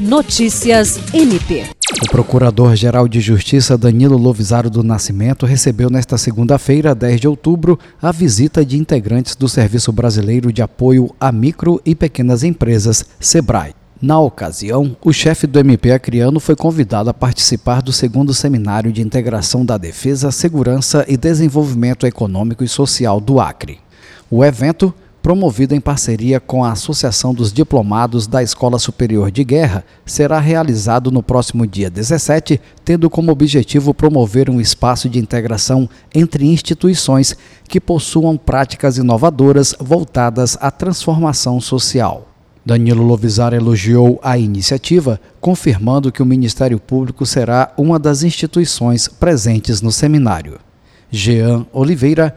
Notícias MP. O Procurador-Geral de Justiça Danilo Lovisaro do Nascimento recebeu nesta segunda-feira, 10 de outubro, a visita de integrantes do Serviço Brasileiro de Apoio a Micro e Pequenas Empresas, SEBRAE. Na ocasião, o chefe do MP Acriano foi convidado a participar do segundo seminário de integração da defesa, segurança e desenvolvimento econômico e social do Acre. O evento promovido em parceria com a Associação dos Diplomados da Escola Superior de Guerra, será realizado no próximo dia 17, tendo como objetivo promover um espaço de integração entre instituições que possuam práticas inovadoras voltadas à transformação social. Danilo Lovisar elogiou a iniciativa, confirmando que o Ministério Público será uma das instituições presentes no seminário. Jean Oliveira,